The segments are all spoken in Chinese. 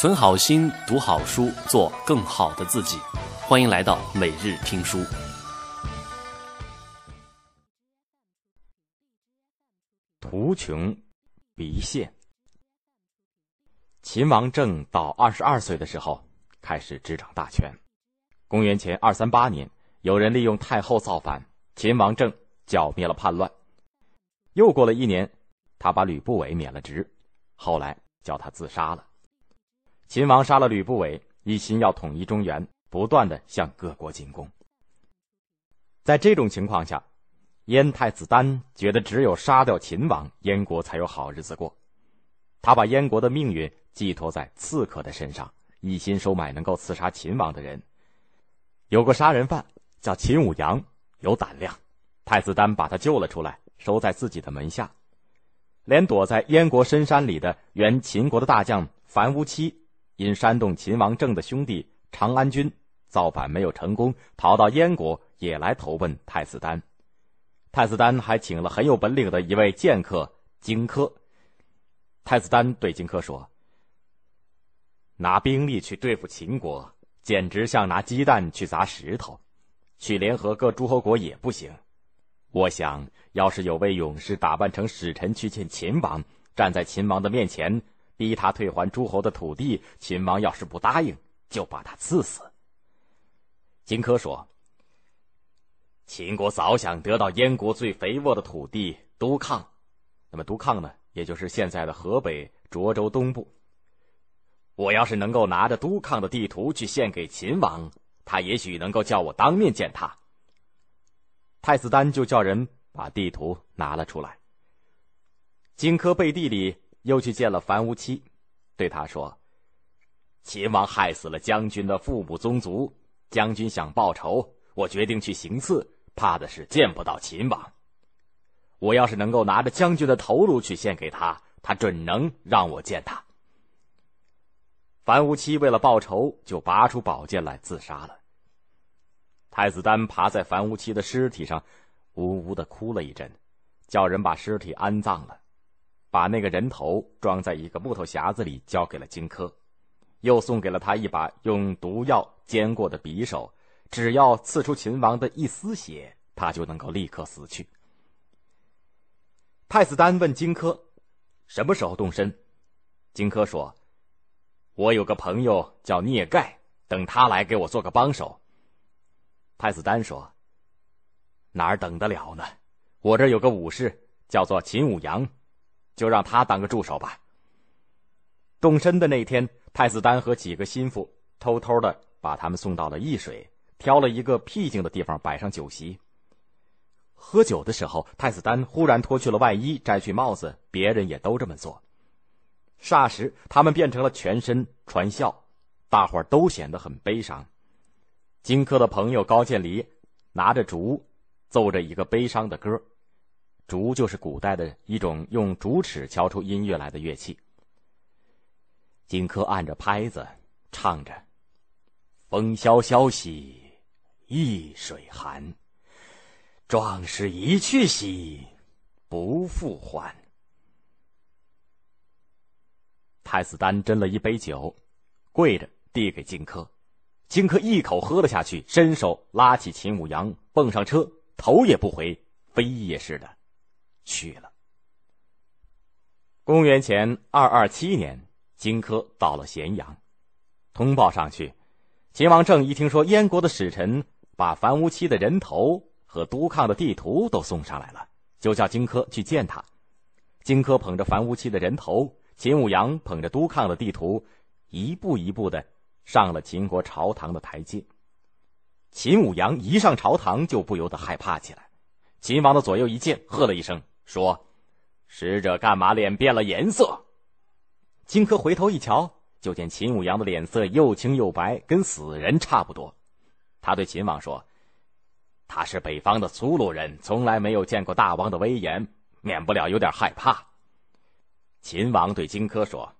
存好心，读好书，做更好的自己。欢迎来到每日听书。图穷匕现。秦王政到二十二岁的时候，开始执掌大权。公元前二三八年，有人利用太后造反，秦王政剿灭了叛乱。又过了一年，他把吕不韦免了职，后来叫他自杀了。秦王杀了吕不韦，一心要统一中原，不断的向各国进攻。在这种情况下，燕太子丹觉得只有杀掉秦王，燕国才有好日子过。他把燕国的命运寄托在刺客的身上，一心收买能够刺杀秦王的人。有个杀人犯叫秦舞阳，有胆量，太子丹把他救了出来，收在自己的门下。连躲在燕国深山里的原秦国的大将樊於期。因煽动秦王政的兄弟长安君造反没有成功，逃到燕国也来投奔太子丹。太子丹还请了很有本领的一位剑客荆轲。太子丹对荆轲说：“拿兵力去对付秦国，简直像拿鸡蛋去砸石头；去联合各诸侯国也不行。我想要是有位勇士打扮成使臣去见秦王，站在秦王的面前。”逼他退还诸侯的土地，秦王要是不答应，就把他赐死。荆轲说：“秦国早想得到燕国最肥沃的土地都抗，那么都抗呢，也就是现在的河北涿州东部。我要是能够拿着都抗的地图去献给秦王，他也许能够叫我当面见他。”太子丹就叫人把地图拿了出来。荆轲背地里。又去见了樊无期，对他说：“秦王害死了将军的父母宗族，将军想报仇，我决定去行刺，怕的是见不到秦王。我要是能够拿着将军的头颅去献给他，他准能让我见他。”樊无期为了报仇，就拔出宝剑来自杀了。太子丹爬在樊无期的尸体上，呜呜的哭了一阵，叫人把尸体安葬了。把那个人头装在一个木头匣子里，交给了荆轲，又送给了他一把用毒药煎过的匕首，只要刺出秦王的一丝血，他就能够立刻死去。太子丹问荆轲：“什么时候动身？”荆轲说：“我有个朋友叫聂盖，等他来给我做个帮手。”太子丹说：“哪儿等得了呢？我这有个武士叫做秦舞阳。”就让他当个助手吧。动身的那天，太子丹和几个心腹偷偷的把他们送到了易水，挑了一个僻静的地方摆上酒席。喝酒的时候，太子丹忽然脱去了外衣，摘去帽子，别人也都这么做。霎时，他们变成了全身传笑，大伙儿都显得很悲伤。荆轲的朋友高渐离拿着竹，奏着一个悲伤的歌。竹就是古代的一种用竹尺敲出音乐来的乐器。荆轲按着拍子唱着：“风萧萧兮易水寒，壮士一去兮不复还。”太子丹斟了一杯酒，跪着递给荆轲，荆轲一口喝了下去，伸手拉起秦舞阳，蹦上车，头也不回，飞也似的。去了。公元前二二七年，荆轲到了咸阳，通报上去。秦王政一听说燕国的使臣把樊於期的人头和都抗的地图都送上来了，就叫荆轲去见他。荆轲捧着樊於期的人头，秦舞阳捧着都抗的地图，一步一步的上了秦国朝堂的台阶。秦舞阳一上朝堂，就不由得害怕起来。秦王的左右一见，喝了一声。说：“使者干嘛脸变了颜色？”荆轲回头一瞧，就见秦舞阳的脸色又青又白，跟死人差不多。他对秦王说：“他是北方的粗鲁人，从来没有见过大王的威严，免不了有点害怕。”秦王对荆轲说：“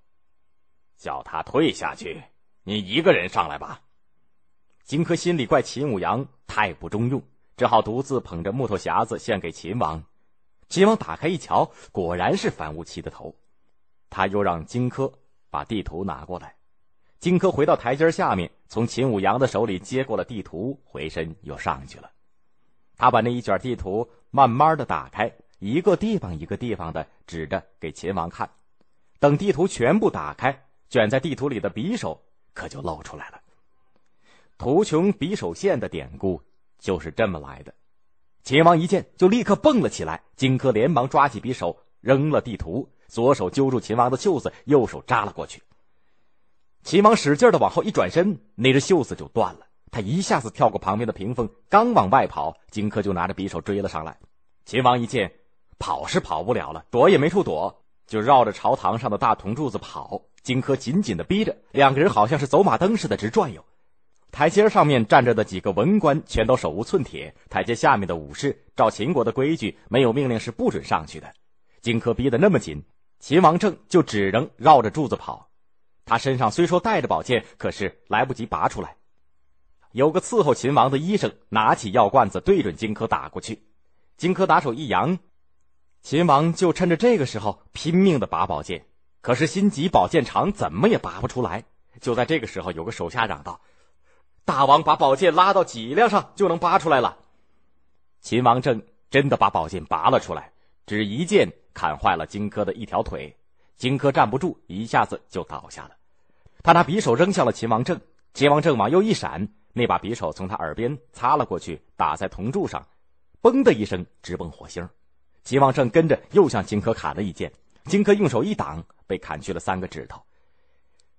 叫他退下去，你一个人上来吧。”荆轲心里怪秦舞阳太不中用，只好独自捧着木头匣子献给秦王。秦王打开一瞧，果然是樊於期的头。他又让荆轲把地图拿过来，荆轲回到台阶下面，从秦舞阳的手里接过了地图，回身又上去了。他把那一卷地图慢慢的打开，一个地方一个地方的指着给秦王看。等地图全部打开，卷在地图里的匕首可就露出来了。图穷匕首现的典故就是这么来的。秦王一见，就立刻蹦了起来。荆轲连忙抓起匕首，扔了地图，左手揪住秦王的袖子，右手扎了过去。秦王使劲的往后一转身，那只袖子就断了。他一下子跳过旁边的屏风，刚往外跑，荆轲就拿着匕首追了上来。秦王一见，跑是跑不了了，躲也没处躲，就绕着朝堂上的大铜柱子跑。荆轲紧紧的逼着，两个人好像是走马灯似的直转悠。台阶上面站着的几个文官全都手无寸铁，台阶下面的武士照秦国的规矩，没有命令是不准上去的。荆轲逼得那么紧，秦王政就只能绕着柱子跑。他身上虽说带着宝剑，可是来不及拔出来。有个伺候秦王的医生拿起药罐子对准荆轲打过去，荆轲打手一扬，秦王就趁着这个时候拼命的拔宝剑，可是心急宝剑长，怎么也拔不出来。就在这个时候，有个手下嚷道。大王把宝剑拉到脊梁上，就能拔出来了。秦王政真的把宝剑拔了出来，只一剑砍坏了荆轲的一条腿，荆轲站不住，一下子就倒下了。他拿匕首扔向了秦王政，秦王政往右一闪，那把匕首从他耳边擦了过去，打在铜柱上，嘣的一声直崩火星。秦王政跟着又向荆轲砍了一剑，荆轲用手一挡，被砍去了三个指头。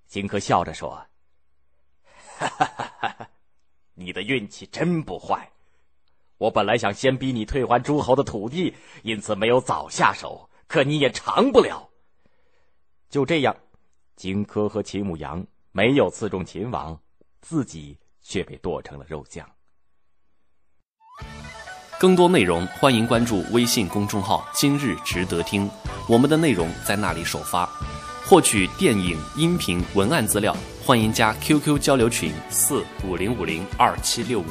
荆轲笑着说。哈哈哈哈！你的运气真不坏。我本来想先逼你退还诸侯的土地，因此没有早下手。可你也长不了。就这样，荆轲和秦舞阳没有刺中秦王，自己却被剁成了肉酱。更多内容，欢迎关注微信公众号“今日值得听”，我们的内容在那里首发。获取电影、音频、文案资料。欢迎加 QQ 交流群：四五零五零二七六五。